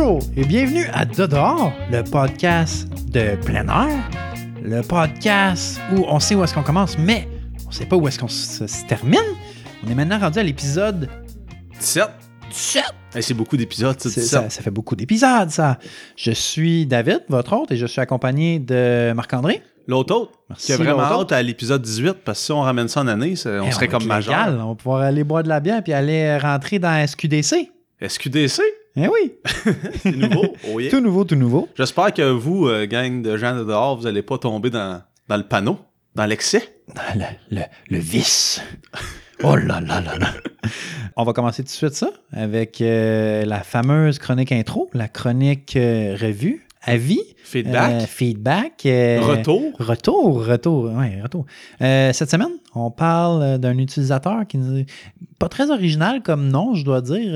Bonjour et bienvenue à Dehors, le podcast de plein air, le podcast où on sait où est-ce qu'on commence, mais on sait pas où est-ce qu'on se, se termine. On est maintenant rendu à l'épisode 17. 17. Hey, c'est beaucoup d'épisodes, ça, C'est- 17. Ça, ça fait beaucoup d'épisodes, ça. Je suis David, votre hôte, et je suis accompagné de Marc-André. L'autre autre, Merci, qui a vraiment hâte à l'épisode 18, parce que si on ramène ça en année, ça- on Eh, serait comme majeur. légal. On va pouvoir aller boire de la bière puis aller rentrer dans SQDC. SQDC, Eh oui, c'est nouveau. Oh yeah. tout nouveau, tout nouveau. J'espère que vous, euh, gang de gens de dehors, vous n'allez pas tomber dans, dans le panneau, dans l'excès. Le, le, le vice. Oh là là là là. On va commencer tout de suite ça avec euh, la fameuse chronique intro, la chronique euh, revue, avis, Feedback, euh, feedback, euh, retour. Retour, retour, ouais, retour. Euh, cette semaine, on parle d'un utilisateur qui nous pas très original comme nom, je dois dire,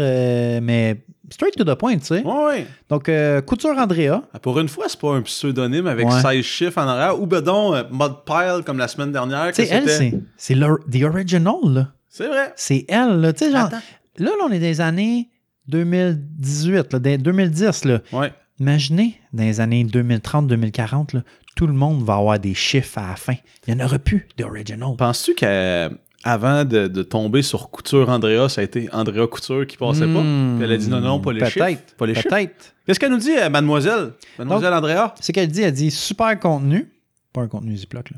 mais straight to the point, tu sais. Ouais. Donc, Couture Andrea, Ah, Pour une fois, c'est pas un pseudonyme avec Ouais. 16 chiffres en arrière. Ou donc, euh, Modpile, comme la semaine dernière. tu sais, elle, c'est, c'est the original, là. C'est vrai. C'est elle, là. Tu sais, genre, Attends. là, là, on est les années 2018, là, des- 2010, là. Ouais. Imaginez, dans les années 2030-2040, là, tout le monde va avoir des chiffres à la fin. Il n'y en aura plus d'original. Penses-tu qu'avant de, de tomber sur Couture Andrea, ça a été Andrea Couture qui passait pas? Hmm, Puis elle a dit non, non, pas les peut-être, chiffres. Pas les chiffres. Peut-être. Qu'est-ce qu'elle nous dit, euh, mademoiselle? Mademoiselle Andrea? Ce qu'elle dit, elle dit super contenu. Pas un contenu Ziploc, là.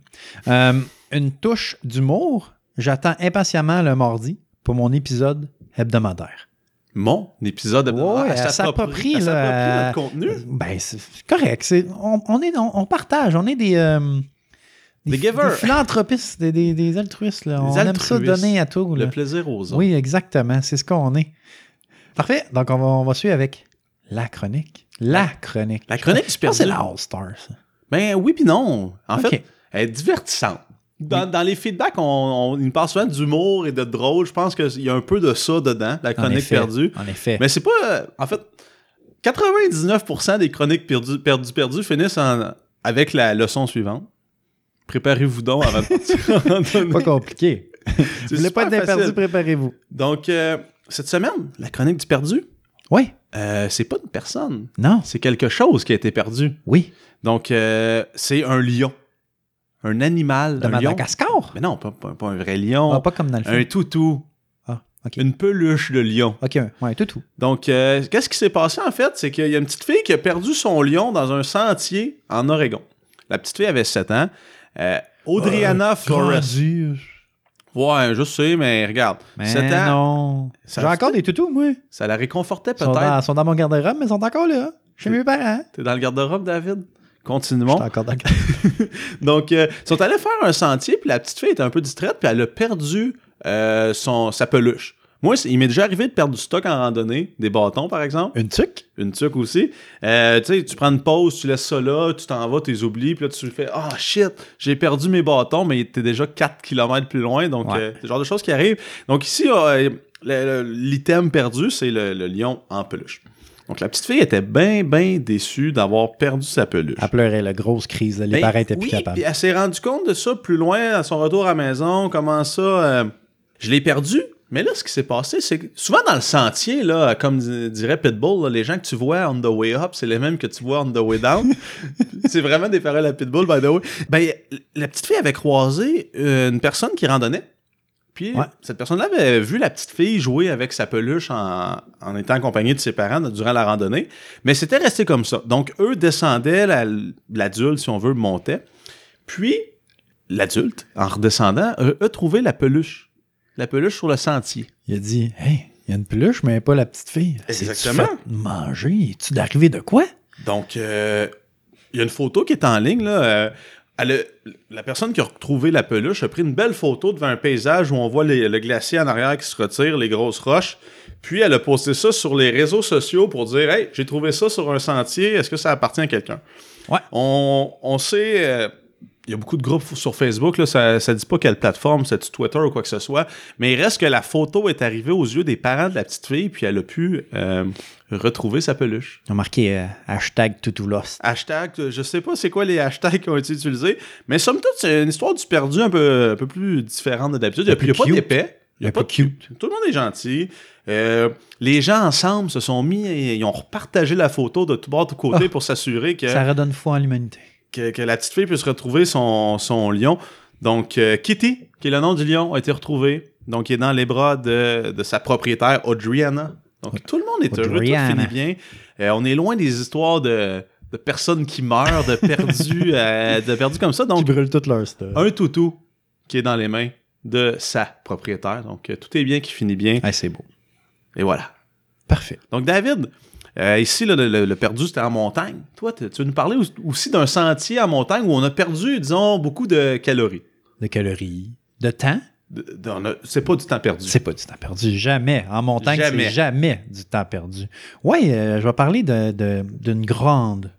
Euh, une touche d'humour. J'attends impatiemment le mardi pour mon épisode hebdomadaire. Mon épisode de Ouais, Elle elle s'approprie, notre contenu. Ben, c'est correct. C'est- on, on est, on, on partage. On est des. euh, Des givers. Des philanthropistes, des, des, des altruistes. Là. Des on aime ça donner à tout. là. Le plaisir aux autres. Oui, exactement. C'est ce qu'on est. Parfait. Donc, on va, on va suivre avec la chronique. La chronique. La chronique du que c'est la All-Star, ça. Ben oui puis non. En fait, elle est divertissante. Dans, dans les feedbacks, on, on, il me parle souvent d'humour et de drôle. Je pense qu'il y a un peu de ça dedans, la En chronique effet. perdue. En effet. Mais c'est pas. euh, en fait, 99% des chroniques perdues, perdues, perdues finissent en- avec la leçon suivante. Préparez-vous donc avant de partir pas compliqué. Vous voulez pas être perdu, préparez-vous. Donc, euh, cette semaine, la chronique du perdu, Oui. euh, c'est pas une personne. Non. C'est quelque chose qui a été perdu. Oui. Donc, c'est un lion. Un animal. De un lion. Mais non, pas, pas- pas un vrai lion. Ah, pas comme dans le film. un toutou. Ah, OK. Une peluche de lion. OK, ouais, tout, tout. Donc, euh, qu'est-ce qui s'est passé en fait? C'est qu'il y a une petite fille qui a perdu son lion dans un sentier en Oregon. La petite fille avait 7 ans. Euh, Audriana Forrest. Ouais, je sais, mais regarde. Mais 7 ans, non. Ça J'ai encore des toutous, moi. ça la réconfortait Ils sont dans, peut-être. sont dans mon garde-robe, mais ils sont encore là. Chez mes parents. T'es dans le garde-robe, David? Continuons. encore Donc, euh, ils sont allés faire un sentier, puis la petite fille était un peu distraite, puis elle a perdu euh, son, sa peluche. Moi, il m'est déjà arrivé de perdre du stock en randonnée, des bâtons par exemple, Une tuque? une tuque aussi. Euh, tu sais, tu prends une pause, tu laisses ça là, tu t'en vas, tu les oublies, puis là tu fais Ah shit, j'ai perdu mes bâtons, mais t'es déjà 4 km plus loin, donc Ouais. euh, c'est le genre de choses qui arrivent. Donc ici, euh, l'item perdu, c'est le, le lion en peluche. Donc la petite fille était bien, bien déçue d'avoir perdu sa peluche. Elle pleurait, la grosse crise. là. Les Ben, parents étaient plus oui, capables. puis elle s'est rendue compte de ça plus loin à son retour à la maison. Comment ça, euh, je l'ai perdu? Mais là, ce qui s'est passé, c'est que souvent dans le sentier, là, comme di- dirait Pitbull, là, les gens que tu vois on the way up, c'est les mêmes que tu vois on the way down. c'est vraiment des paroles à Pitbull, by the way. Ben, la petite fille avait croisé une personne qui randonnait. Puis Ouais. cette personne-là avait vu la petite fille jouer avec sa peluche en, en étant accompagnée de ses parents durant la randonnée. Mais c'était resté comme ça. Donc, eux descendaient, la- l'adulte, si on veut, montait. Puis, l'adulte, en redescendant, a, a trouvé la peluche. La peluche sur le sentier. Il a dit Hey, il y a une peluche, mais pas la petite fille. Exactement. Fait manger? Es-tu d'arriver de quoi? Donc, euh, il y a une photo qui est en ligne. Là, euh, elle a- la personne qui a retrouvé la peluche a pris une belle photo devant un paysage où on voit les- le glacier en arrière qui se retire, les grosses roches. Puis elle a posté ça sur les réseaux sociaux pour dire Hey, j'ai trouvé ça sur un sentier, est-ce que ça appartient à quelqu'un? Ouais. On, on sait. euh, il y a beaucoup de groupes sur Facebook, là, ça ne dit pas quelle plateforme, c'est Twitter ou quoi que ce soit, mais il reste que la photo est arrivée aux yeux des parents de la petite fille, puis elle a pu euh, retrouver sa peluche. Ils ont marqué euh, hashtag lost. Hashtag, euh, je sais pas c'est quoi les hashtags qui ont été utilisés, mais somme toute, c'est une histoire du perdu un peu, un peu plus différente de d'habitude. Il n'y a, pas d'épais. Il y a pas de cute. Tout le monde est gentil. Euh, les gens ensemble se sont mis et ils ont repartagé la photo de tout bord, de tout côté Ah. pour s'assurer que, Ça redonne foi en l'humanité. que, que la petite fille puisse retrouver son, son lion. Donc, euh, Kitty, qui est le nom du lion, a été retrouvé. Donc, il est dans les bras de, de sa propriétaire, Audriana. Donc, tout le monde est heureux, tout finit bien. Euh, on est loin des histoires de, de personnes qui meurent, de perdus, euh, de perdus comme ça. Donc, brûlent toute leur stuff. un toutou qui est dans les mains de sa propriétaire. Donc, euh, tout est bien qui finit bien. Ouais, c'est beau. Et voilà. Parfait. Donc, David, euh, ici, le, le- le perdu, c'était en montagne. Toi, tu veux nous parler aussi- d'un sentier en montagne où on a perdu, disons, beaucoup de calories? De calories. De temps, C'est pas du temps perdu. c'est pas du temps perdu. Jamais. En montagne, Jamais. c'est jamais du temps perdu. Oui, je vais parler de- de- d'une grande,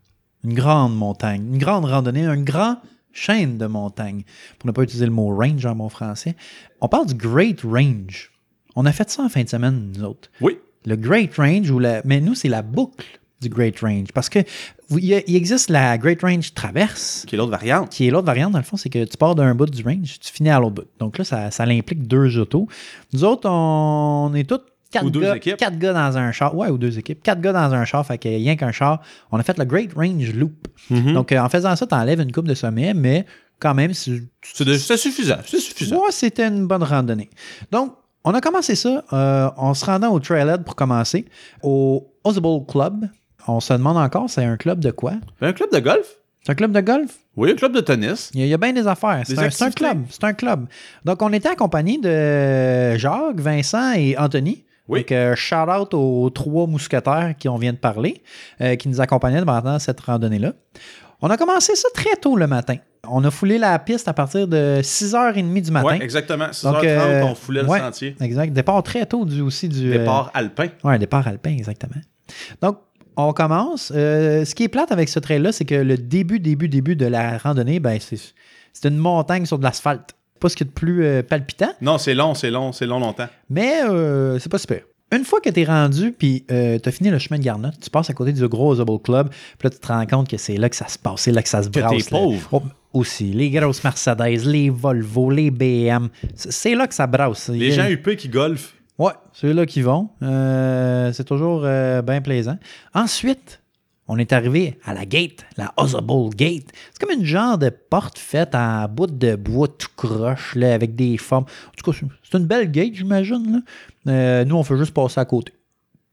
une grande montagne, une grande randonnée, un grand chaîne de montagnes. Pour ne pas utiliser le mot range en mon français. On parle du Great Range. On a fait ça en fin de semaine, nous autres. Oui. Le Great Range, ou la, mais nous, c'est la boucle du Great Range. Parce que il existe la Great Range Traverse, Qui est l'autre variante. qui est l'autre variante, dans le fond, c'est que tu pars d'un bout du range, tu finis à l'autre bout. Donc là, ça, ça implique deux autos. Nous autres, on est tous quatre Ou deux gars, équipes. quatre gars dans un char. Ouais, ou deux équipes. Quatre gars dans un char, fait a rien qu'un char. On a fait le Great Range Loop. Mhm. Donc euh, en faisant ça, tu enlèves une coupe de sommet, mais quand même, C'est suffisant. C'est suffisant. moi, c'était une bonne randonnée. Donc, on a commencé ça euh, en se rendant au Trailhead pour commencer, au Osable Club. On se demande encore, c'est un club de quoi? Un club de golf? C'est un club de golf? Oui, un club de tennis. Il y a, il y a bien des affaires. C'est un, club. C'est un club. Donc, on était accompagné de Jacques, Vincent et Anthony. Oui. Donc, euh, shout out aux trois mousquetaires qui on vient de parler, euh, qui nous accompagnaient pendant cette randonnée-là. On a commencé ça très tôt le matin. On a foulé la piste à partir de 6h30 du matin. Oui, exactement. 6h30, Donc, euh, on foulait ouais. le sentier. Exact. Départ très tôt du, aussi du. Départ alpin. un départ alpin, exactement. Donc, on commence. Euh, ce qui est plate avec ce trail-là, c'est que le début, début, début de la randonnée, ben, c'est, c'est une montagne sur de l'asphalte. Pas ce qu'il y a de plus euh, palpitant, Non, c'est long, c'est long, c'est long longtemps. mais euh, c'est pas super. Une fois que tu es rendu, puis euh, tu as fini le chemin de Garnotte, tu passes à côté du gros Osable Club, puis là, tu te rends compte que c'est là que ça se passe, c'est là que ça se Que brasse. t'es pauvre. Oh, aussi, les grosses Mercedes, les Volvo, les BM, c'est là que ça brasse. Les gens UP qui golfent. Ouais, ceux-là qui vont. Euh, c'est toujours euh, bien plaisant. Ensuite, on est arrivé à la gate, la Osable Gate. C'est comme une genre de porte faite en bout de bois tout croche, là, avec des formes. En tout cas, c'est- une belle gate, j'imagine. Euh, nous, on fait juste passer à côté.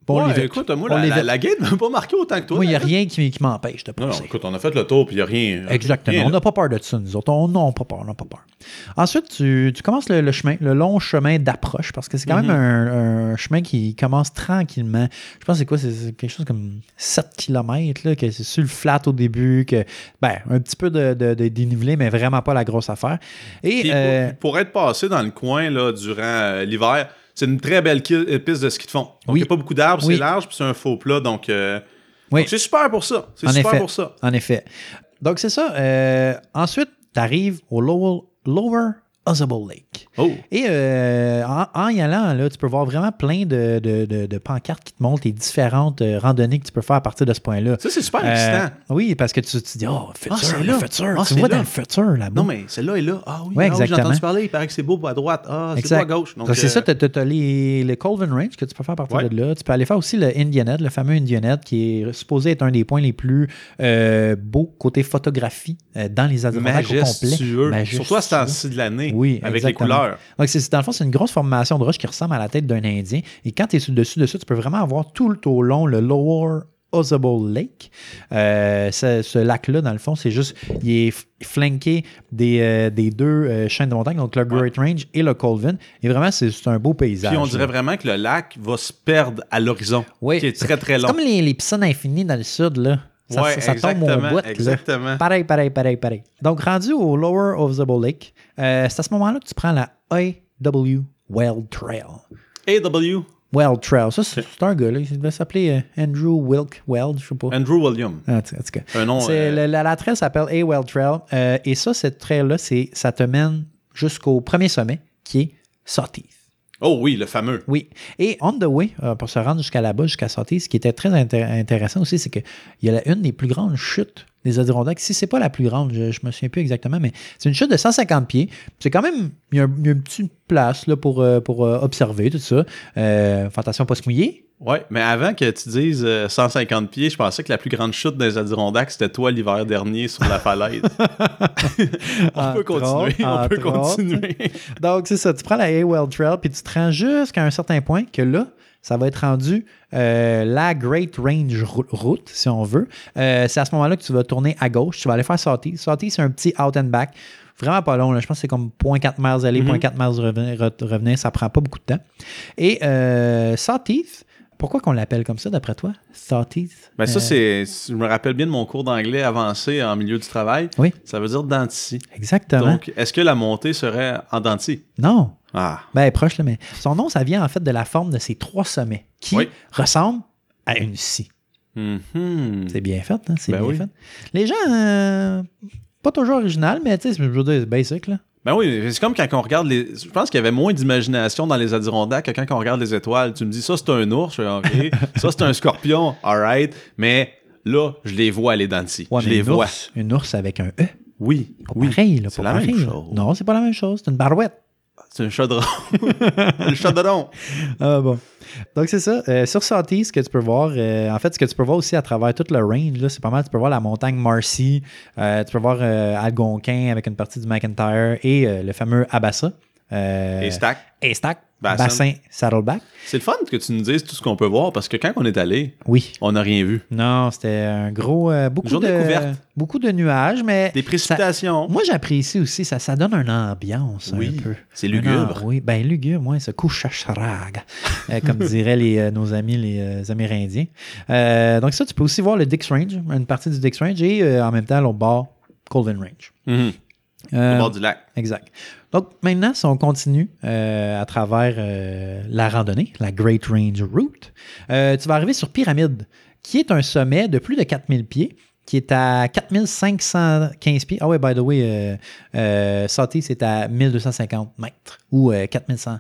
Bon, on Ouais, écoute, moi, la, la, la gate m'a pas marqué autant que toi. Moi, il n'y a rien qui, qui m'empêche de Non, non, écoute, on a fait le tour, puis il n'y a rien. Exactement. rien, on n'a pas peur de ça, nous autres. On n'a pas peur, on n'a pas peur. Ensuite, tu, tu commences le, le chemin, le long chemin d'approche, parce que c'est quand Mhm. même un, un chemin qui commence tranquillement. Je pense que c'est quoi? C'est quelque chose comme 7 km, là, que c'est sur le flat au début, que, ben, un petit peu de, de, de dénivelé, mais vraiment pas la grosse affaire. Et, Puis euh, pour, pour être passé dans le coin là, durant euh, l'hiver, c'est une très belle euh, piste de ski de fond. Donc, il Oui. n'y a pas beaucoup d'arbres, Oui. c'est large, puis c'est un faux plat. Donc, euh, Oui. c'est super pour ça. C'est En super effet. pour ça. En effet. Donc, c'est ça. Euh, ensuite, tu arrives au Lower, Lower Osable Lake. Oh, Et euh, en, en y allant, là, tu peux voir vraiment plein de, de- de- de pancartes qui te montrent les différentes euh, randonnées que tu peux faire à partir de ce point-là. ça, c'est super Euh, excitant. oui, parce que tu te dis, oh, futur, Ah, le futur. Ah, tu c'est vois là. dans le futur là-bas. Non, mais celle-là est là. Ah oui, Ouais, ah oui, j'ai entendu parler. Il paraît que c'est beau à droite. Ah, c'est beau à gauche. C'est euh, ça, tu as, les, Colvin Range que tu peux faire à partir Ouais. de là. Tu peux aller faire aussi le Indianhead, le fameux Indianhead, qui est supposé être un des points les plus euh, beaux côté photographie euh, dans les Adirondacks au complet. Majestueux. Surtout à ce temps-ci de l'année. Oui, Avec exactement. les couleurs. Donc, c'est, dans le fond, c'est une grosse formation de roche qui ressemble à la tête d'un Indien. Et quand tu es sur le dessus de ça, tu peux vraiment avoir tout le au long le Lower Osable Lake. Euh, ce, ce lac-là, dans le fond, c'est juste, il est flanqué des, euh, des deux euh, chaînes de montagne, donc le Great Range et le Colvin. Et vraiment, c'est, c'est un beau paysage. Puis on là. dirait vraiment que le lac va se perdre à l'horizon. Oui. Qui est très, très C'est long. comme les, les piscines infinies dans le sud, là. Ça, Ouais, ça- ça tombe au exactement, là. Pareil, pareil, pareil, pareil. Donc, rendu au Lower Osable Lake, euh, c'est à ce moment-là que tu prends la AW Weld Trail. AW, Weld Trail. Ça, c'est un gars, là. Il devait s'appeler euh, Andrew Wilk Weld, je sais pas. Andrew William. Ah, en tout cas. Un nom. Euh, le- la, la trail s'appelle A Weld Trail. et ça, cette trail-là, ça te mène jusqu'au premier sommet, qui est Sawteeth. Oh oui, le fameux. Oui. Et on the way, euh, pour se rendre jusqu'à là-bas, jusqu'à Sawteeth, ce qui était très inté- intéressant aussi, c'est qu'il y a une des plus grandes chutes des Adirondacks. Si c'est pas la plus grande, je, je me souviens plus exactement, mais c'est une chute de 150 pieds. C'est quand même, il y a, un, il y a un petit place là, pour, euh, euh, observer tout ça. Euh, à pas se mouiller. Ouais, mais avant que tu dises euh, 150 pieds, je pensais que la plus grande chute des Adirondacks, c'était toi l'hiver dernier sur la falaise. on peut Entre continuer, on peut continuer. Donc, c'est ça. Tu prends la Haywell Trail, puis tu te rends jusqu'à un certain point que là, ça va être rendu euh, la Great Range Rou- Route, si on veut. Euh, c'est à ce moment-là que tu vas tourner à gauche. Tu vas aller faire Sawtee. Sawtee, c'est un petit out and back. Vraiment pas long. là. Je pense que c'est comme 0.4 miles aller, Mhm. 0.4 miles revenir, re- revenir. Ça prend pas beaucoup de temps. Et euh, pourquoi qu'on l'appelle comme ça, d'après toi? Sawtee? Ben ça, Euh, c'est. Je me rappelle bien de mon cours d'anglais avancé en milieu du travail. Oui. Ça veut dire dentici. Exactement. Donc, est-ce que la montée serait en denti? non. Ah. Ben, proche, là, mais son nom, ça vient en fait de la forme de ses trois sommets qui Oui. ressemblent à une scie. Mhm. C'est bien fait, hein? C'est Ben bien oui. fait. Les gens, euh, pas toujours original, mais tu sais, je veux dire, c'est basic, là. Ben oui, c'est comme quand on regarde les. Je pense qu'il y avait moins d'imagination dans les Adirondacks que quand on regarde les étoiles. Tu me dis, ça c'est un ours, je OK. ça c'est un scorpion, alright. Mais là, je les vois aller dans Ouais, je les une vois. ours, une ours avec un E. Oui, Pas oui. pareil, là. C'est pas la même là. chose. Non, c'est pas la même chose. C'est une barouette. C'est un chaudron. le chaudron. Ah bon. Donc, c'est ça. Euh, sur Sawtee, ce que tu peux voir, euh, en fait, ce que tu peux voir aussi à travers toute le range, c'est pas mal. Tu peux voir la montagne Marcy, euh, tu peux voir Algonquin avec une partie du McIntyre et le fameux Abassa. Euh, Et stack. Haystack, Bassin. bassin, Saddleback. C'est le fun que tu nous dises tout ce qu'on peut voir parce que quand on est allé, Oui. on n'a rien vu. Non, c'était un gros. euh, beaucoup, de, beaucoup de nuages, mais. Des précipitations. Moi, j'apprécie aussi, ça, ça donne une ambiance Oui, un peu. c'est lugubre. oui, ben lugubre, moi, ce couche-charag, euh, comme diraient les, euh, nos amis les euh, Amérindiens. Donc ça, tu peux aussi voir le Dix Range, une partie du Dix Range, et en même temps, l'autre bord, Colvin Range. Mhm. Euh, Au bord du lac. Exact. Donc maintenant, si on continue euh, à travers euh, la randonnée, la Great Range Route, euh, tu vas arriver sur Pyramide, qui est un sommet de plus de 4000 pieds, qui est à 4515 pieds. Ah ouais, by the way, euh, euh, Sawtee, c'est à 1250 mètres ou euh, 4100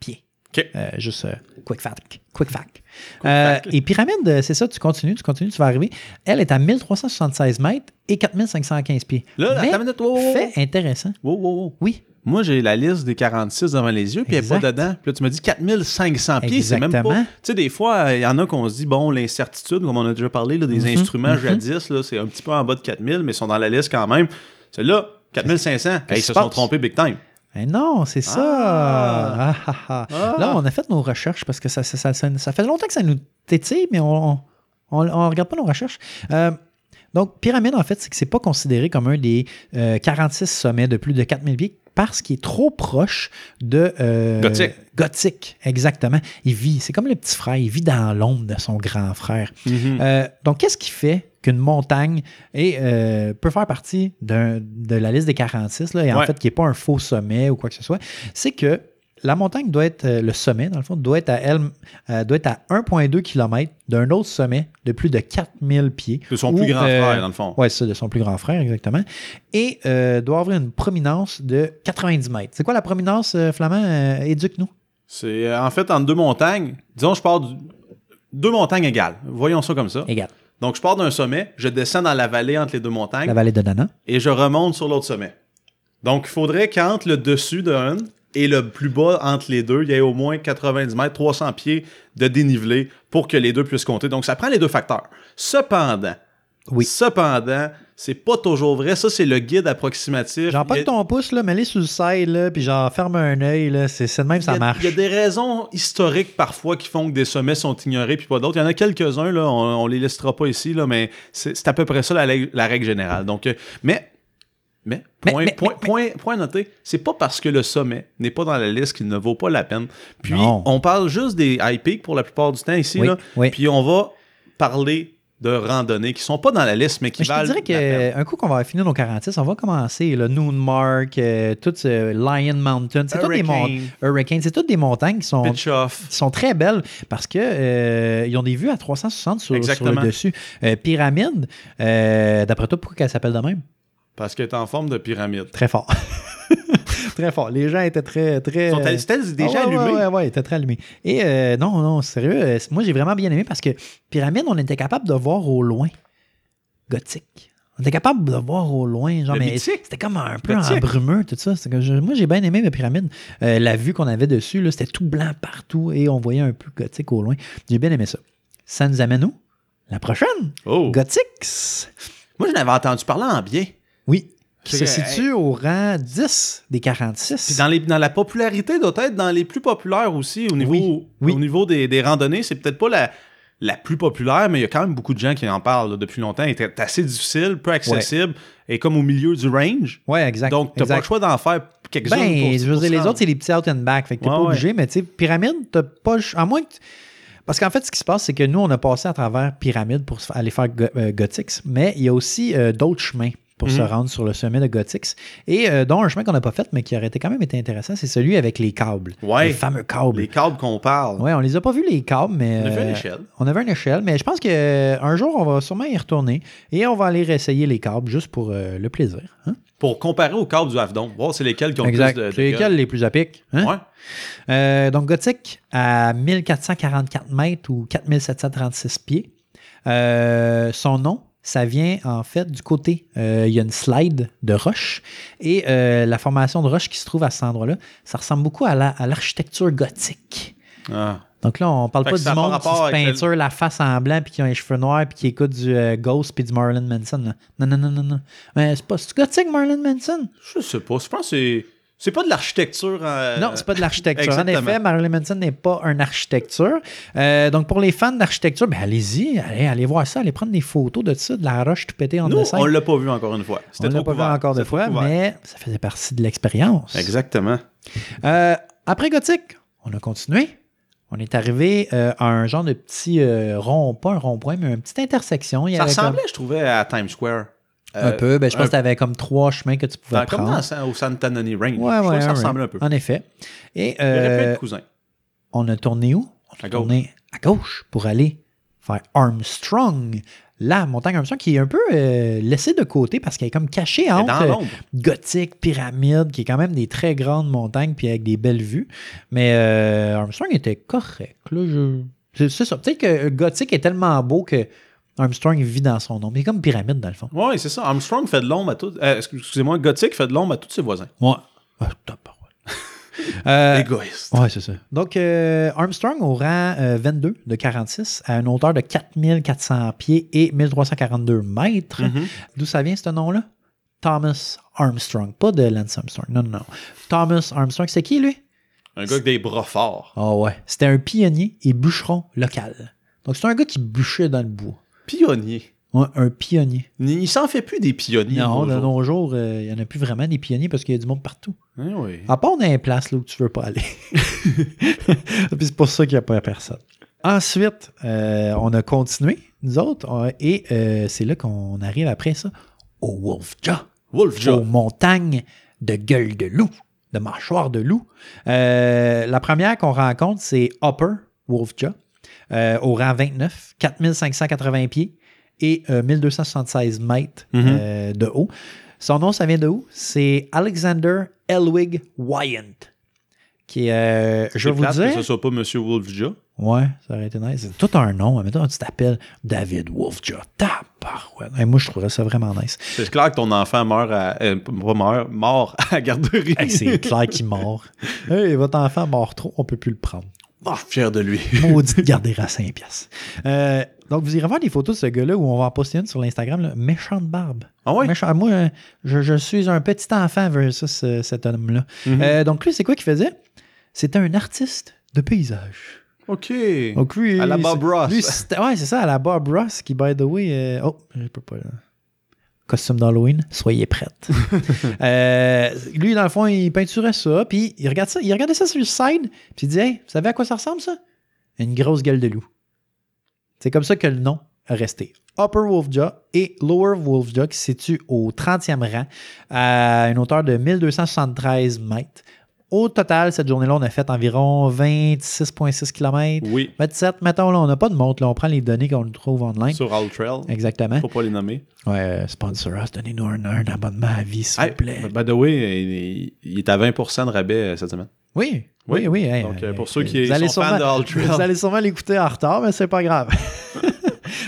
pieds. OK. Euh, juste euh, quick fact. Quick fact. Euh, et Pyramide, euh, c'est ça, tu continues, tu continues, tu vas arriver. Elle est à 1376 mètres et 4515 pieds. Là, Mais, minute. Wow, wow, fait intéressant. Wow, wow, wow. Oui, Moi, j'ai la liste des 46 devant les yeux, puis elle n'est pas dedans. Puis là, tu me dis 4500 pieds, c'est même pas. Tu sais, des fois, il y en a qu'on se dit, bon, l'incertitude, comme on a déjà parlé, là, des Mhm, instruments mhm. jadis, c'est un petit peu en bas de 4000, mais ils sont dans la liste quand même. Celle-là, 4500, hey, ils se se sont trompés big time. Eh non, c'est ça. Ah. Ah, ah. Là, on a fait nos recherches parce que ça, ça, ça, ça- ça fait longtemps que ça nous tétille, mais on on regarde pas nos recherches. Euh, donc, pyramide, en fait, c'est que c'est pas considéré comme un des euh, 46 sommets de plus de 4000 pieds parce qu'il est trop proche de... euh, Gothique. Gothique, exactement. Il vit, c'est comme le petit frère, il vit dans l'ombre de son grand frère. Mhm. Euh, donc, qu'est-ce qui fait? Qu'une montagne euh, peut faire partie de la liste des 46, là, et en Ouais. fait, qui n'est pas un faux sommet ou quoi que ce soit? C'est que la montagne doit être, euh, le sommet, dans le fond, doit être à, elle, euh, doit être à 1,2 km d'un autre sommet de plus de 4000 pieds. De son plus grand euh, frère, dans le fond. Oui, c'est ça, de son plus grand frère, exactement. Et euh, doit avoir une prominence de 90 mètres. C'est quoi la prominence, Flamand? Éduque-nous. C'est en fait entre deux montagnes. Disons, je pars du... deux montagnes égales. Voyons ça comme ça. Égal. Donc, je pars d'un sommet, je descends dans la vallée entre les deux montagnes. La vallée de Dana. et je remonte sur l'autre sommet. Donc, il faudrait qu'entre le dessus d'un et le plus bas entre les deux, il y ait au moins 90 mètres, 300 pieds de dénivelé pour que les deux puissent compter. Donc, ça prend les deux facteurs. Cependant, Oui. cependant, c'est pas toujours vrai. Ça, c'est le guide approximatif. Genre, pas a- ton pouce, là, mets-les sur le side, là, puis genre, ferme un œil, là. C'est de même, ça a- marche. Il y a des raisons historiques parfois qui font que des sommets sont ignorés puis pas d'autres. Il y en a quelques-uns, là, on, on les listera pas ici, là, mais c'est à peu près ça la, règle- la règle générale. Donc, euh, mais, mais, Mais- point, mais- point, mais- point, point noté, c'est pas parce que le sommet n'est pas dans la liste qu'il ne vaut pas la peine. Puis, Non. on parle juste des high peaks pour la plupart du temps ici, Oui, là. oui. Puis, on va parler de randonnées qui sont pas dans la liste, mais qui Mais je te valent dirais qu'un coup qu'on va finir nos 46, on va commencer le Noonmark, euh, tout ce Lion Mountain, c'est toutes des Hurricane. montagnes. Hurricane, c'est toutes des montagnes qui sont, qui sont très belles parce que euh, ils ont des vues à 360 sur, sur le dessus. Euh, pyramide, euh, d'après toi, pourquoi elle s'appelle de même? Parce qu'elle est en forme de pyramide. Très fort. très fort. Les gens étaient très. très euh, elles déjà ah ouais, allumées? Ouais, ouais, était très allumé. Et euh, non, non, sérieux, euh, moi j'ai vraiment bien aimé parce que Pyramide, on était capable de voir au loin. Gothique. On était capable de voir au loin. Genre, Le mais c'était comme un peu Mythique. brumeux, tout ça. Que je- moi, j'ai bien aimé la pyramide. Euh, la vue qu'on avait dessus, c'était tout blanc partout et on voyait un peu gothique au loin. J'ai bien aimé ça. Ça nous amène où? La prochaine? Oh. Gothics. Moi, je n'avais entendu parler en bien. Oui. Qui se situe au rang 10 des 46. Puis dans, les, dans la popularité, doit être dans les plus populaires aussi. Au niveau, Oui, oui. Au niveau des, des randonnées, c'est peut-être pas la, la plus populaire, mais il y a quand même beaucoup de gens qui en parlent là, depuis longtemps. Elle est assez difficile, peu accessible, et comme au milieu du range. Ouais, exact. Donc, tu n'as pas le choix d'en faire quelques-unes. Ben, je veux dire, les autres, c'est les petits out and back. Fait que t'es Ouais, pas ouais. obligé, mais tu sais, pyramide, t'as pas. À moins que. tu- Parce qu'en fait, ce qui se passe, c'est que nous, on a passé à travers pyramide pour aller faire euh, Gothics, mais il y a aussi euh, d'autres chemins pour se Mhm. rendre sur le sommet de Gothics. Et euh, dont un chemin qu'on n'a pas fait, mais qui aurait été quand même été intéressant, c'est celui avec les câbles. Ouais. Les fameux câbles. Les câbles qu'on parle. Ouais, on les a pas vus, les câbles, mais. On a fait euh, une échelle. On avait une échelle, mais je pense qu'un jour, on va sûrement y retourner et on va aller réessayer les câbles juste pour euh, le plaisir. hein. Pour comparer aux câbles du Havdon. Voir c'est lesquels qui ont Exact. plus de. de C'est lesquels les plus à pic? hein? Ouais. Euh, donc, Gothic à 1444 mètres ou 4736 pieds. Euh, son nom, ça vient en fait du côté. euh, il y a une slide de roche et euh, la formation de roche qui se trouve à cet endroit-là, ça ressemble beaucoup à la- à l'architecture gothique. Ah. Donc là, on parle Fait pas du a monde qui se le- peinture la face en blanc puis qui ont les cheveux noirs puis qui écoute du euh, Ghost puis du Marilyn Manson. là. Non, non, non, non, non. Mais c'est pas gothique, Marilyn Manson? Je sais pas. Je pense que c'est. C'est pas de l'architecture. euh, Non, c'est pas de l'architecture. En effet, Marilyn Manson n'est pas un architecture. Euh, donc, pour les fans d'architecture, ben allez-y, allez, allez voir ça, allez prendre des photos de ça, de la roche tout pété en Nous, dessin. on l'a pas vu encore une fois. On l'a pas vu encore trop fois, couvert. mais ça faisait partie de l'expérience. Exactement. Euh, après Gothique, on a continué. On est arrivé euh, à un genre de petit euh, rond, pas un rond-point, mais une petite intersection. Il y Ça avait ressemblait, je trouvais, à Times Square. Comme- un Euh, peu. Ben, je pense un- que tu avais comme trois chemins que tu pouvais dans- Comme prendre. dans, San- au Santa Range. Ouais, je ouais, que ça ressemblait un peu. En effet. Et Il aurait pu euh, être cousin. on a tourné où? On a tourné à gauche pour aller faire Armstrong. La montagne Armstrong qui est un peu euh, laissée de côté parce qu'elle est comme cachée entre dans euh. Gothique, Pyramide, qui est quand même des très grandes montagnes puis avec des belles vues. Mais euh, Armstrong était correct. Là, je... C'est c'est ça. Peut-être que Gothique est tellement beau que Armstrong vit dans son ombre. Il est comme Pyramide dans le fond. Oui, c'est ça. Armstrong fait de l'ombre à tout. euh, Excusez-moi, Gothic fait de l'ombre à tous ses voisins. Ouais. Ah. Euh, Égoïste. Ouais, c'est ça. Donc, euh, Armstrong au rang euh, 22 de 46 à une hauteur de 4400 pieds et 1342 mètres. Mhm. D'où ça vient ce nom-là? Thomas Armstrong. Pas de Lance Armstrong. Non, non, non. Thomas Armstrong, c'est qui, lui? Un gars avec des bras forts. Ah ouais. C'était un pionnier et bûcheron local. Donc, c'est un gars qui bûchait dans le bois. Pionnier. Ouais, un pionnier. Il s'en fait plus des pionniers. Non, de nos jours, euh, il n'y en a plus vraiment des pionniers parce qu'il y a du monde partout. Eh oui. À part dans les places là, où tu veux pas aller. Puis c'est pour ça qu'il n'y a pas personne. Ensuite, euh, on a continué, nous autres, euh, et euh, c'est là qu'on arrive après ça au Wolf Jaw, Wolf aux montagnes de gueule de loup, de mâchoire de loup. La première qu'on rencontre, c'est Upper Wolf Jaw, euh, au rang 29, 4580 pieds et euh, 1276 mètres Mhm. euh, de haut. Son nom, ça vient de où? C'est Alexander Elwig Wyant. Qui est, euh, je vous plate dire. que ce soit pas Monsieur Wolf Jaw. Ouais, ça aurait été nice. C'est tout un nom. Mettons, tu t'appelles David Wolfjaw. Tabarouette. Hey, moi, je trouverais ça vraiment nice. C'est clair que ton enfant meurt à. euh, meurt, mort à la garderie. Hey, c'est clair qu'il. Hey, votre enfant mord trop, on peut plus le prendre. Oh, fier de lui. Maudite garder à 5 piastres. Euh, donc, vous irez voir des photos de ce gars-là où on va en poster une sur l'Instagram. là. Méchante barbe. Ah ouais? Méchant- Moi, euh, je, je suis un petit enfant versus euh, cet homme-là. Mhm. Euh, donc, lui, c'est quoi qu'il faisait? C'était un artiste de paysage. OK. Donc, lui, À la Bob Ross. lui, c'était- ouais, c'est ça, à la Bob Ross, qui, by the way, euh, oh, je peux pas. là. Costume d'Halloween, soyez prêtes. Euh, lui, dans le fond, il peinturait ça, puis il regarde ça, il regardait ça sur le side, puis il dit Hey, vous savez à quoi ça ressemble, ça? Une grosse gueule de loup. C'est comme ça que le nom a resté. Upper Wolfjaw et Lower Wolfjaw qui se situe au 30e rang à une hauteur de 1273 mètres. Au total, cette journée-là, on a fait environ 26,6 km. Oui. 27, mettons, là, on n'a pas de montre, là, on prend les données qu'on trouve online. Sur All Trail. Exactement. Faut pas les nommer. Ouais, euh, sponsor us, donnez-nous un, un abonnement à vie, s'il Hey, vous plaît. by the way, il, est à 20% de rabais euh, cette semaine. Oui, oui, oui. hey, Donc, euh, pour ceux qui sont fans de All Trail. Vous allez sûrement l'écouter en retard, mais c'est pas grave.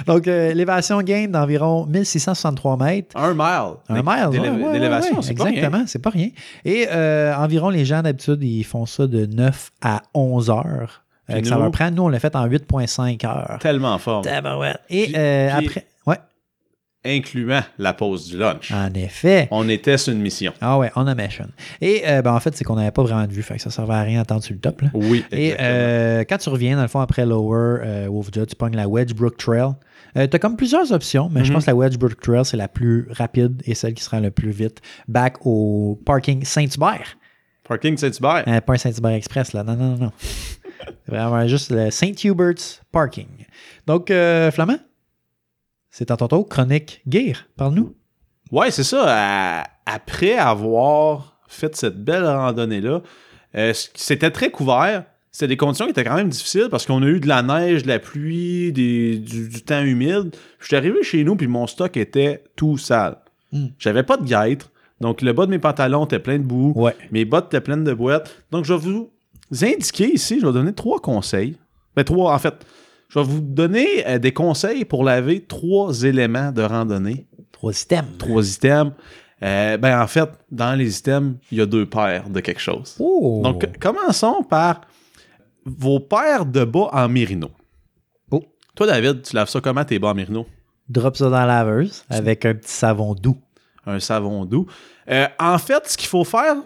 Donc, euh, élévation gain d'environ 1663 mètres. Un mile. Un mile, d'élé- ouais, ouais, d'élévation, ouais, c'est. Exactement, c'est pas rien. Et euh, environ, les gens, d'habitude, ils font ça de 9 à 11 heures. euh, que ça leur prend. Nous, on l'a fait en 8,5 heures. Tellement fort. Et Puis- après... Ouais, Incluant la pause du lunch. en effet. On était sur une mission. Ah ouais, on a mission. Et euh, ben, en fait, c'est qu'on n'avait pas vraiment de vue, fait que ça servait à rien d'attendre sur le top. Là. Oui. Et exactement. euh, quand tu reviens, dans le fond, après Lower euh, Wolfja, tu pognes la Wedgebrook Trail. Tu as comme plusieurs options, mais je Mhm. pense que la Wedgebrook Trail, c'est la plus rapide et celle qui sera le plus vite. Back au parking Saint-Hubert. Parking Saint-Hubert? Euh, pas un Saint-Hubert Express, là. Non, non, non, Vraiment juste le Saint Hubert's Parking. Donc, euh, Flamand, c'est à ton tour. Chronique Gear, parle-nous. Ouais, c'est ça. après avoir fait cette belle randonnée-là, euh, c'était très couvert. C'était des conditions qui étaient quand même difficiles parce qu'on a eu de la neige, de la pluie, des- du, du temps humide. Je suis arrivé chez nous puis mon stock était tout sale. Mm. J'avais pas de guêtre. Donc le bas de mes pantalons était plein de boue. Ouais. Mes bottes étaient pleines de boîtes. Donc, je vais vous indiquer ici, je vais donner trois conseils. Ben, trois, en fait. Je vais vous donner euh, des conseils pour laver trois éléments de randonnée. Trois items. Trois items. Euh, ben, en fait, dans les items, il y a deux paires de quelque chose. Oh! Donc, commençons par vos paires de bas en mérino. Oh. Toi, David, tu laves ça comment tes bas en mérino? Drop ça dans la laveuse avec un petit savon doux. un savon doux. Euh, en fait, ce qu'il faut faire,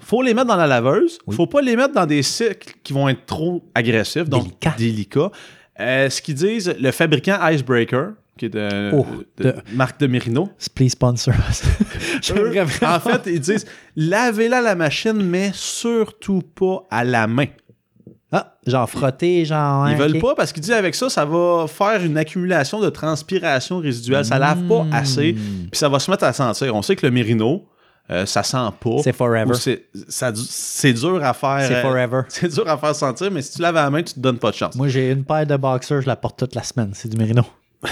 faut les mettre dans la laveuse. Oui. faut pas les mettre dans des cycles qui vont être trop agressifs, donc Délicats. délicats. Euh, ce qu'ils disent, le fabricant Icebreaker, qui est de, Oh, de- de- marque de Merino, Please sponsor us. eux, en fait, ils disent lavez-la à la machine, mais surtout pas à la main. Ah, genre frotter, genre. Ils hein, veulent pas parce qu'ils disent avec ça, ça va faire une accumulation de transpiration résiduelle. Ça lave pas Mm. assez, puis ça va se mettre à sentir. On sait que le Merino, euh, ça sent pas. C'est forever. C'est dur à faire. C'est euh, c'est dur à faire sentir, mais si tu laves à la main, tu te donnes pas de chance. Moi, j'ai une paire de boxers, je la porte toute la semaine. C'est du mérino.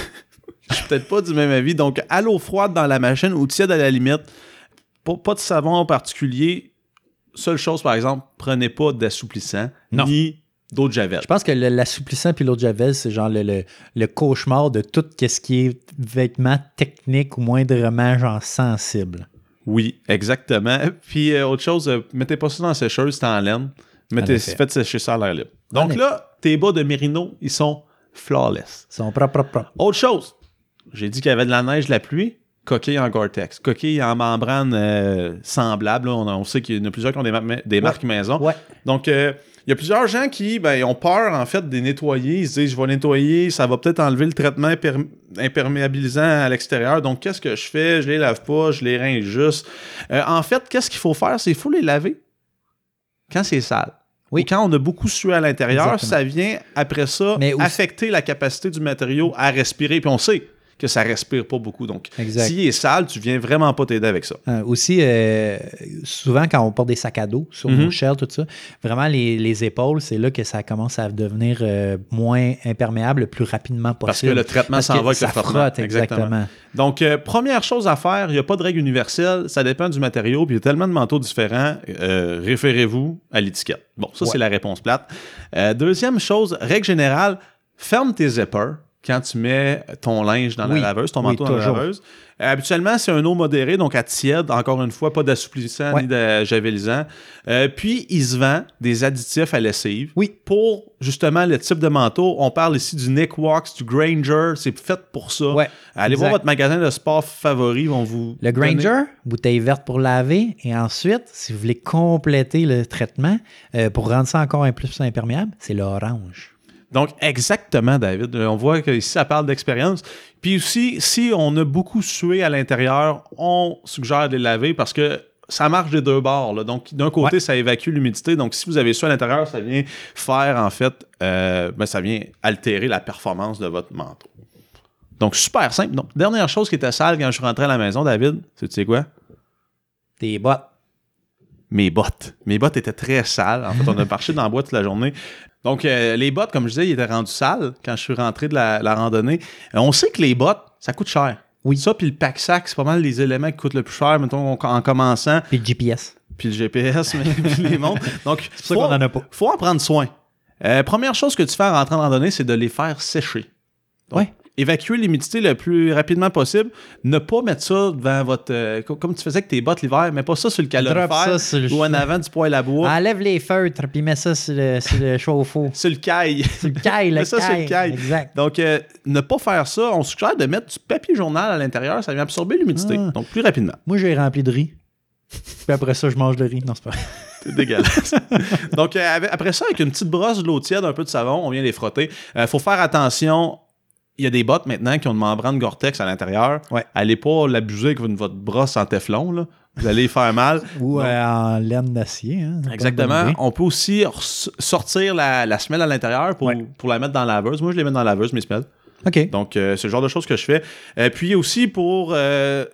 Je suis peut-être pas du même avis. Donc, à l'eau froide dans la machine ou tiède à la limite, pas, pas de savon en particulier. Seule chose, par exemple, prenez pas d'assouplissant ni d'eau de javel. Je pense que l'assouplissant puis l'eau de javel, c'est genre le, le- le cauchemar de tout ce qui est vêtements techniques ou moindrement genre sensible. Oui, exactement. Puis, euh, autre chose, euh, mettez pas ça dans la sécheuse, c'est en laine. Mettez, faites sécher ça à l'air libre. Donc là, tes bas de Merino, ils sont flawless. Ils sont propres, propres, propres. Autre chose, j'ai dit qu'il y avait de la neige, de la pluie. Coquille en Gore-Tex. Coquille en membrane euh, semblable. là. On, on sait qu'il y en a plusieurs qui ont des, ma- des marques maison. Ouais. Donc, euh, il y a plusieurs gens qui ben, ont peur, en fait, de les nettoyer. Ils se disent, je vais nettoyer, ça va peut-être enlever le traitement imper- imperméabilisant à l'extérieur. Donc, qu'est-ce que je fais? Je les lave pas, je les rince juste. Euh, en fait, qu'est-ce qu'il faut faire? C'est qu'il faut les laver quand c'est sale. Oui. Ou quand on a beaucoup sué à l'intérieur, ça vient, après ça, Mais affecter la capacité du matériau à respirer. Puis on sait que ça respire pas beaucoup. Donc, s'il est sale, tu viens vraiment pas t'aider avec ça. Euh, aussi, euh, souvent, quand on porte des sacs à dos sur Mhm. nos shells, tout ça, vraiment, les, les épaules, c'est là que ça commence à devenir euh, moins imperméable le plus rapidement possible. Parce que le traitement s'en va avec ça le frotte, exactement. Donc, première chose à faire, il n'y a pas de règle universelle, ça dépend du matériau, puis il y a tellement de manteaux différents, référez-vous à l'étiquette. Bon, ça, Ouais. c'est la réponse plate. Deuxième chose, règle générale, ferme tes zippers quand tu mets ton linge dans Oui. la laveuse, ton Oui, manteau dans la laveuse. Habituellement, c'est un eau modérée, donc à tiède, encore une fois, pas d'assouplissant Ouais. ni de javelisant. Euh, puis, il se vend des additifs à lessive. Oui. Pour, justement, le type de manteau. On parle ici du Nick Wax, du Granger, c'est fait pour ça. Ouais, Allez voir votre magasin de sport favori, ils vont vous. Le donner- Granger, bouteille verte pour laver. Et ensuite, si vous voulez compléter le traitement euh, pour rendre ça encore un peu plus imperméable, c'est l'orange. Donc, exactement, David. Euh, On voit que ici, ça parle d'expérience. Puis aussi, si on a beaucoup sué à l'intérieur, on suggère de les laver parce que ça marche des deux bords. là. Donc, d'un côté, Ouais. ça évacue l'humidité. Donc, si vous avez sué à l'intérieur, ça vient faire, en fait, euh, ben, ça vient altérer la performance de votre manteau. Donc, super simple. Donc, dernière chose qui était sale quand je suis rentré à la maison, David, c'est tu sais quoi? Tes bottes. mes bottes. Mes bottes étaient très sales. En fait, on a marché dans la boîte toute la journée. Donc, euh, les bottes, comme je disais, ils étaient rendus sales quand je suis rentré de la, la randonnée. Euh, on sait que les bottes, ça coûte cher. Oui. Ça, puis le pack-sac, c'est pas mal les éléments qui coûtent le plus cher, mettons, en, en commençant. Puis le GPS. Puis le GPS, mais puis les montres. Donc, C'est qu'on en a pas. faut en prendre soin. Euh, première chose que tu fais en rentrant en randonnée, c'est de les faire sécher. Donc, Ouais. Évacuer l'humidité le plus rapidement possible. Ne pas mettre ça devant votre. euh, co- comme tu faisais avec tes bottes l'hiver, mais pas ça sur le calorifère ou en avant du poêle à bois. Enlève les feutres, puis mets ça sur le, sur le chauffe-eau. Sur le caille. sur le caille, le Mets ça sur le caille. caille. Exact. Donc, euh, ne pas faire ça. On suggère de mettre du papier journal à l'intérieur. Ça vient absorber l'humidité. Ah. Donc, plus rapidement. Moi, j'ai rempli de riz. Puis après ça, je mange de riz. Non, c'est pas vrai. C'est dégueulasse. Donc, euh, avec- après ça, avec une petite brosse de l'eau tiède, un peu de savon, on vient les frotter. Il faut faire attention. Il y a des bottes maintenant qui ont une membrane Gore-Tex à l'intérieur. Ouais. Allez pas l'abuser avec votre brosse en téflon. Là. Vous allez faire mal. Ou Donc, euh, en laine d'acier. Hein. Exactement. On peut aussi sortir la, la semelle à l'intérieur pour, Ouais. pour la mettre dans la laveuse. Moi, je les mets dans la laveuse, mes semelles. OK. Donc, euh, c'est le genre de choses que je fais. Euh, puis aussi pour. euh,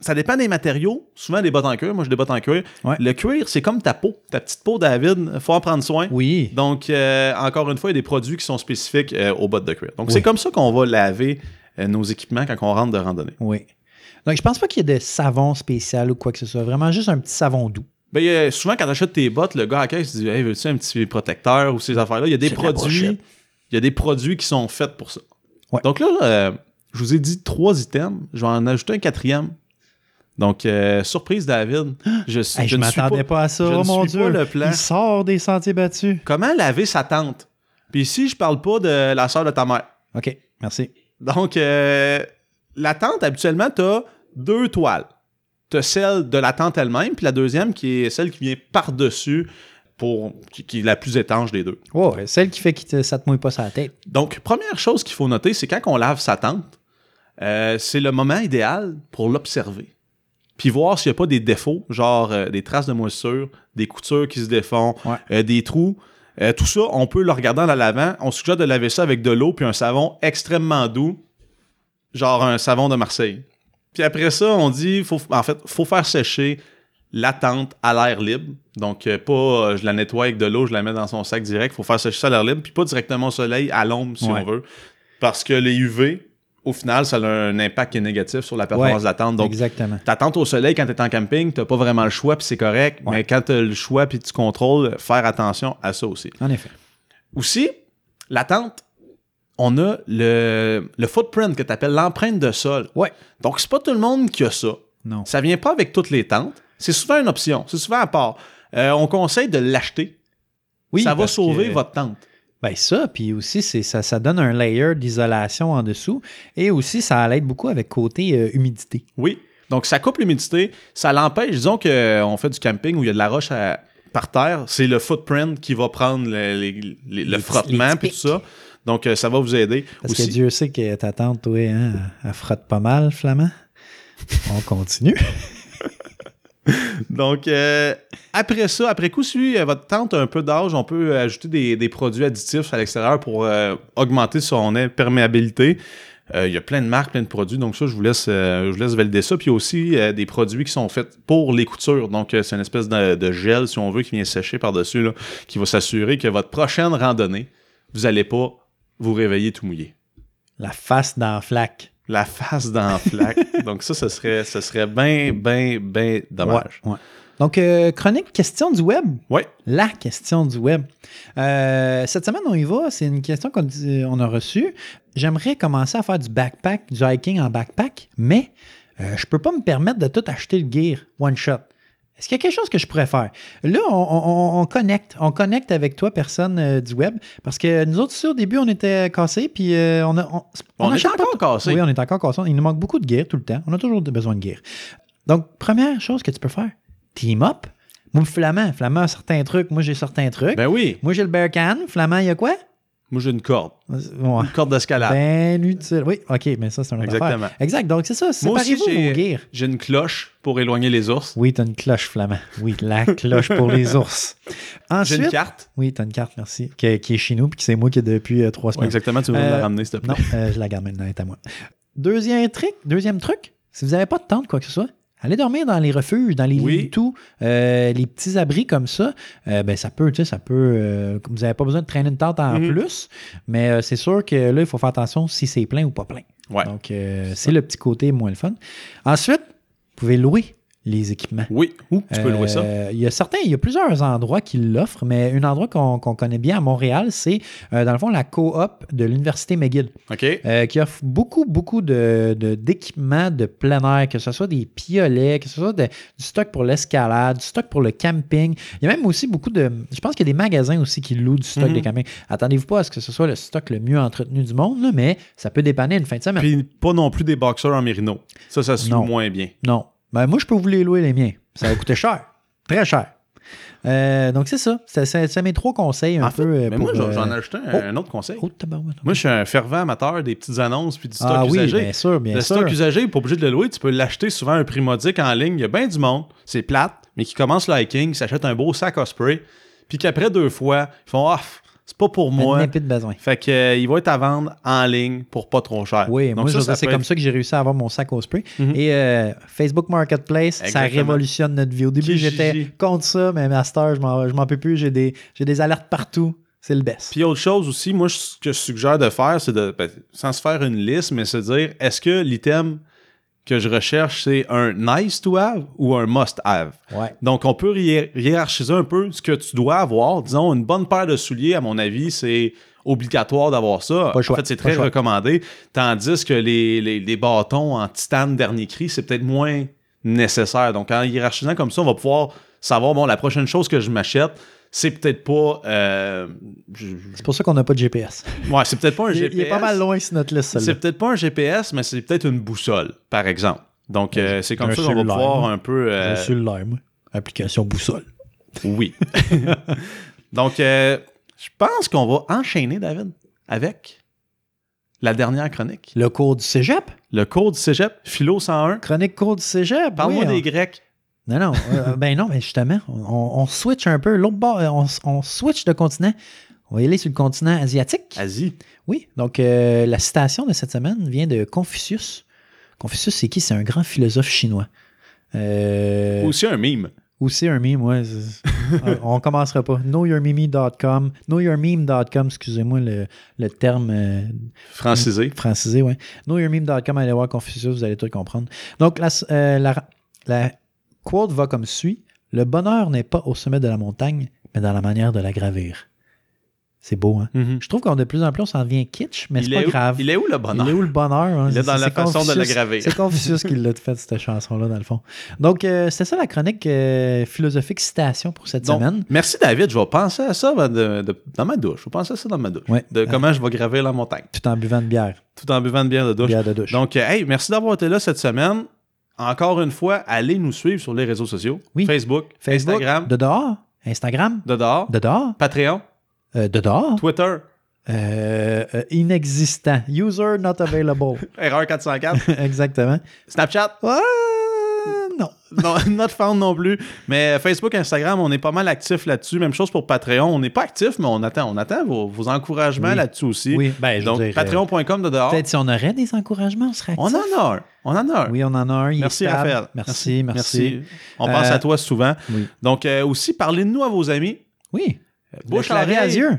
ça dépend des matériaux. Souvent des bottes en cuir. Moi, j'ai des bottes en cuir. Ouais. Le cuir, c'est comme ta peau. Ta petite peau, David. faut en prendre soin. Oui. Donc, euh, encore une fois, il y a des produits qui sont spécifiques euh, aux bottes de cuir. Donc, Oui. c'est comme ça qu'on va laver euh, nos équipements quand on rentre de randonnée. Oui. Donc, je pense pas qu'il y ait de savon spécial ou quoi que ce soit. Vraiment juste un petit savon doux. Ben, souvent, quand tu achètes tes bottes, le gars à caisse dit Hey, veux-tu un petit protecteur ou ces affaires-là? Il y a des produits. Il y a des produits qui sont faits pour ça. Ouais. Donc là, je vous ai dit trois items. Je vais en ajouter un quatrième. Donc, euh, surprise, David. Je, suis- Hey, je ne m'attendais pas- pas, à ça. je oh ne mon suis Dieu. pas le plan. Il sort des sentiers battus. Comment laver sa tente? Puis ici, je parle pas de la soeur de ta mère. OK. Merci. Donc, euh, la tente, habituellement, tu as deux toiles. Tu as celle de la tente elle-même, puis la deuxième qui est celle qui vient par-dessus, pour qui, qui est la plus étanche des deux. Oh, celle qui fait que te- ça te mouille pas sur la tête. Donc, première chose qu'il faut noter, c'est quand on lave sa tente, euh, c'est le moment idéal pour l'observer. Puis voir s'il n'y a pas des défauts, genre euh, des traces de moisissure, des coutures qui se défont, Ouais. euh, des trous. Euh, tout ça, on peut le regarder en la lavant. On suggère de laver ça avec de l'eau puis un savon extrêmement doux, genre un savon de Marseille. Puis après ça, on dit, faut, en fait, faut faire sécher la tente à l'air libre. Donc, pas je la nettoie avec de l'eau, je la mets dans son sac direct. faut faire sécher ça à l'air libre, puis pas directement au soleil, à l'ombre si Ouais. on veut. Parce que les UV, au final, ça a un impact qui est négatif sur la performance Ouais, de la tente. Donc, Exactement. ta tente au soleil quand tu es en camping, tu pas vraiment le choix, puis c'est correct. Ouais. Mais quand tu as le choix, puis tu contrôles, faire attention à ça aussi. En effet. Aussi, la tente, on a le, le footprint que tu appelles l'empreinte de sol. Ouais. Donc, c'est pas tout le monde qui a ça. Non. Ça vient pas avec toutes les tentes. C'est souvent une option. C'est souvent à part. Euh, on conseille de l'acheter. Oui, ça va sauver que- votre tente. Ben ça, puis aussi, c'est, ça, ça donne un layer d'isolation en dessous. Et aussi, ça l'aide beaucoup avec côté euh, humidité. Oui. Donc, ça coupe l'humidité. Ça l'empêche. Disons qu'on fait du camping où il y a de la roche à- par terre. C'est le footprint qui va prendre le, les- les- le Les petits- frottement puis tout ça. Donc, euh, ça va vous aider. Parce aussi. que Dieu sait que ta tante, toi, hein, elle frotte pas mal, Flamand. On continue. Donc, euh, après ça, après coup, si euh, votre tente a un peu d'âge, on peut euh, ajouter des, produits additifs à l'extérieur pour augmenter son imperméabilité. Euh, Il y a plein de marques, plein de produits. Donc, ça, je vous laisse, euh, je vous laisse valider ça. Puis il y a aussi des produits qui sont faits pour les coutures. Donc, c'est une espèce de, gel, si on veut, qui vient sécher par-dessus, qui va s'assurer que votre prochaine randonnée, vous n'allez pas vous réveiller tout mouillé. La face dans la flaque. La face dans la flaque. Donc, ça, ce serait, ce serait bien, bien, bien dommage. Ouais, ouais. Donc, euh, chronique question du web. Oui. La question du web. Euh, cette semaine, on y va. C'est une question qu'on on a reçue. J'aimerais commencer à faire du backpack, du hiking en backpack, mais euh, je peux pas me permettre de tout acheter le gear one shot. Est-ce qu'il y a quelque chose que je pourrais faire? Là, on, on- on connecte. On connecte avec toi, personne euh, du web. Parce que nous autres, aussi, au début, on était cassés. Puis euh, on a. On, On, est encore cassé. oui, on est encore cassé. Il nous manque beaucoup de gear tout le temps. On a toujours besoin de gear. Donc, première chose que tu peux faire, team up. Moi, Flamand. Flamand a certains trucs. Moi, j'ai certains trucs. Ben oui. Moi, j'ai le bear can. Flamand, il y a quoi? Moi, j'ai une corde. Ouais. Une corde d'escalade. Ben utile. Oui, OK, mais ça, c'est un Exactement. affaire. Exact. Donc, c'est ça. Moi aussi, Séparez-vous j'ai- vos gear. J'ai une cloche pour éloigner les ours. Oui, t'as une cloche, Flamand. Oui, la cloche pour les ours. J'ai une carte. oui, t'as une carte, merci, qui, qui est chez nous, puis que c'est moi qui ai depuis euh, trois Ouais, semaines. exactement, tu veux me Euh, la ramener, s'il te plaît. Non, euh, je la garde maintenant, elle est à moi. Deuxième truc, deuxième truc, si vous n'avez pas de tente, quoi que ce soit, allez dormir dans les refuges, dans les Oui. lits tout, euh, les petits abris comme ça, euh, ben ça peut, tu sais, ça peut, euh, vous n'avez pas besoin de traîner une tente en Mhm. plus, mais c'est sûr que là, il faut faire attention si c'est plein ou pas plein. Ouais. Donc, euh, c'est le petit côté moins le fun. Ensuite, vous pouvez louer les équipements. Oui. Où tu peux louer ça? Euh, Il y a certains, il y a plusieurs endroits qui l'offrent, mais un endroit qu'on connaît bien à Montréal, c'est euh, dans le fond la coop de l'Université McGill, OK. euh, qui offre beaucoup, beaucoup de- de- d'équipements de, plein air, que ce soit des piolets, que ce soit de- du stock pour l'escalade, du stock pour le camping. Il y a même aussi beaucoup de. Je pense qu'il y a des magasins aussi qui louent du stock Mhm. de camping. Attendez-vous pas à ce que ce soit le stock le mieux entretenu du monde, là, mais ça peut dépanner une fin de semaine. Puis pas non plus des boxeurs en mérino. Ça, ça se loue moins bien. Non. Ben, moi, je peux vous les louer, les miens. Ça va coûter cher. Très cher. Euh, donc, c'est ça. C'est- mes trois conseils un En fait, peu. euh, mais pour, moi, j'en- euh, j'en ai ajouté un, un autre conseil. Oh. Moi, je suis un fervent amateur des petites annonces puis du stock ah oui, usagé. bien sûr, bien le sûr. stock usagé, pas obligé de le louer, tu peux l'acheter souvent à un prix modique en ligne. Il y a bien du monde, c'est plate, mais qui commence le hiking, s'achète un beau sac à spray, puis qu'après deux fois, ils font Ah, c'est pas pour moi. Un épée de besoin. Fait que euh, il va être à vendre en ligne pour pas trop cher. Oui, Donc moi, ça, ça c'est peut comme ça que j'ai réussi à avoir mon sac au spray. Mhm. Et euh, Facebook Marketplace, ça révolutionne notre vie. Au début, j'étais contre ça, mais Master, je m'en peux plus. J'ai des, des alertes partout. C'est le best. Puis autre chose aussi, moi, ce que je suggère de faire, c'est de, ben, sans se faire une liste, mais se dire, est-ce que l'item que je recherche, c'est un nice to have ou un must have? Ouais. Donc, on peut hiér- hiérarchiser un peu ce que tu dois avoir. Disons, une bonne paire de souliers, à mon avis, c'est obligatoire d'avoir ça. Pas choix, En fait, c'est très choix. recommandé. Tandis que les, les- les bâtons en titane dernier cri, c'est peut-être moins nécessaire. Donc, en hiérarchisant comme ça, on va pouvoir savoir, bon, la prochaine chose que je m'achète, c'est peut-être pas... euh, C'est pour ça qu'on n'a pas de GPS. Ouais, c'est peut-être pas un Il, GPS. il est pas mal loin sur notre liste, C'est peut-être pas un GPS, mais c'est peut-être une boussole, par exemple. Donc, euh, c'est comme un ça qu'on va pouvoir un peu... euh, moi. Application boussole. Oui. Donc, euh, je pense qu'on va enchaîner, David, avec la dernière chronique. Le cours du cégep? Le cours du cégep, Philo 101. Chronique cours du cégep. Parle-moi oui, des Grecs. Non, non. euh, ben non, mais justement, on, on switch un peu. L'autre bord, euh, on, on switch de continent. On va y aller sur le continent asiatique. Asie. Oui, donc euh, la citation de cette semaine vient de Confucius. Confucius, c'est qui? C'est un grand philosophe chinois. Euh, Aussi un mime. aussi un meme, ouais. on commencera pas. Knowyourmeme.com. Knowyourmeme.com, excusez-moi le, le terme euh, Francisé. francisé, ouais. Knowyourmeme.com, allez voir Confucius, vous allez tout comprendre. Donc, la, euh, la, la quote va comme suit. Le bonheur n'est pas au sommet de la montagne, mais dans la manière de la gravir. C'est beau, hein? Mhm. Je trouve qu'on de plus en plus, on s'en devient kitsch, mais c'est pas où, grave. il est où le bonheur? Il est où le bonheur? hein? Il est dans la façon de la gravir. C'est Confucius qui l'a fait, cette chanson-là, dans le fond. Donc, euh, c'était ça la chronique euh, philosophique citation pour cette Donc, semaine. merci David, je vais penser à ça ben, de- de- dans ma douche. Je vais penser à ça dans ma douche. Ouais. De comment je vais gravir la montagne. Tout en buvant de bière. Tout en buvant de bière de douche. Bière de douche. Donc, euh, hey, merci d'avoir été là cette semaine. Encore une fois, allez nous suivre sur les réseaux sociaux. Oui. Facebook, Facebook, Instagram, de dehors. Instagram, de dehors, de dehors. Patreon, Euh, de dehors. Twitter, Euh, euh, inexistant. User not available. Erreur 404, Exactement. Snapchat, Ah, non. non, not found non plus. Mais Facebook, Instagram, on est pas mal actifs là-dessus. Même chose pour Patreon. On n'est pas actifs, mais on attend, on attend vos, vos encouragements Oui. là-dessus aussi. Oui, ben, je Donc, euh, patreon.com de dehors. Peut-être si on aurait des encouragements, on serait On actifs. en a un. On en a un. Oui, on en a un. il Merci. Raphaël. Merci, merci. On pense Euh, à toi souvent. Oui. Donc, euh, aussi, parlez-de nous à vos amis. Oui. Bouche le clavier à yeux.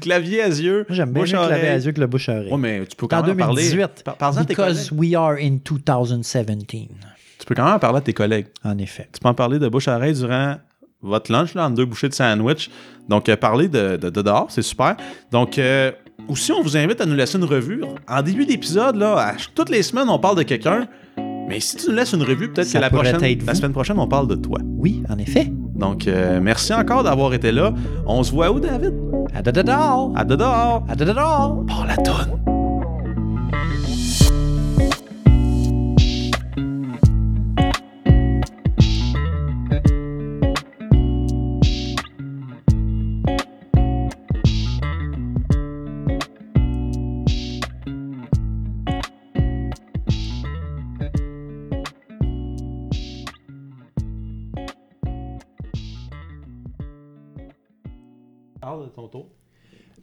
Clavier à yeux. J'aime bien bouche le clavier à yeux que le bouche à oreille. Ouais, mais tu peux quand en même en parler. 2018. Par- Because collègues. we are in 2017. Tu peux quand même en parler à tes collègues. En effet. Tu peux en parler de bouche à oreille durant votre lunch, là, en deux bouchées de sandwich. Donc, euh, parler de, de, de dehors, c'est super. Donc, euh, aussi, on vous invite à nous laisser une revue. En début d'épisode, là, toutes les semaines, on parle de quelqu'un. Mais si tu nous laisses une revue, peut-être que la, prochaine, être la semaine prochaine, on parle de toi. Oui, en effet. Donc, euh, merci encore d'avoir été là. On se voit où, David? À de dehors. À de dehors! À de dehors. Par la tonne!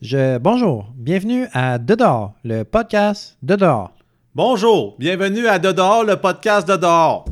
Je, bonjour. Bienvenue à Dedors, le podcast de dehors. Bonjour, bienvenue à Dehors, le podcast de dehors.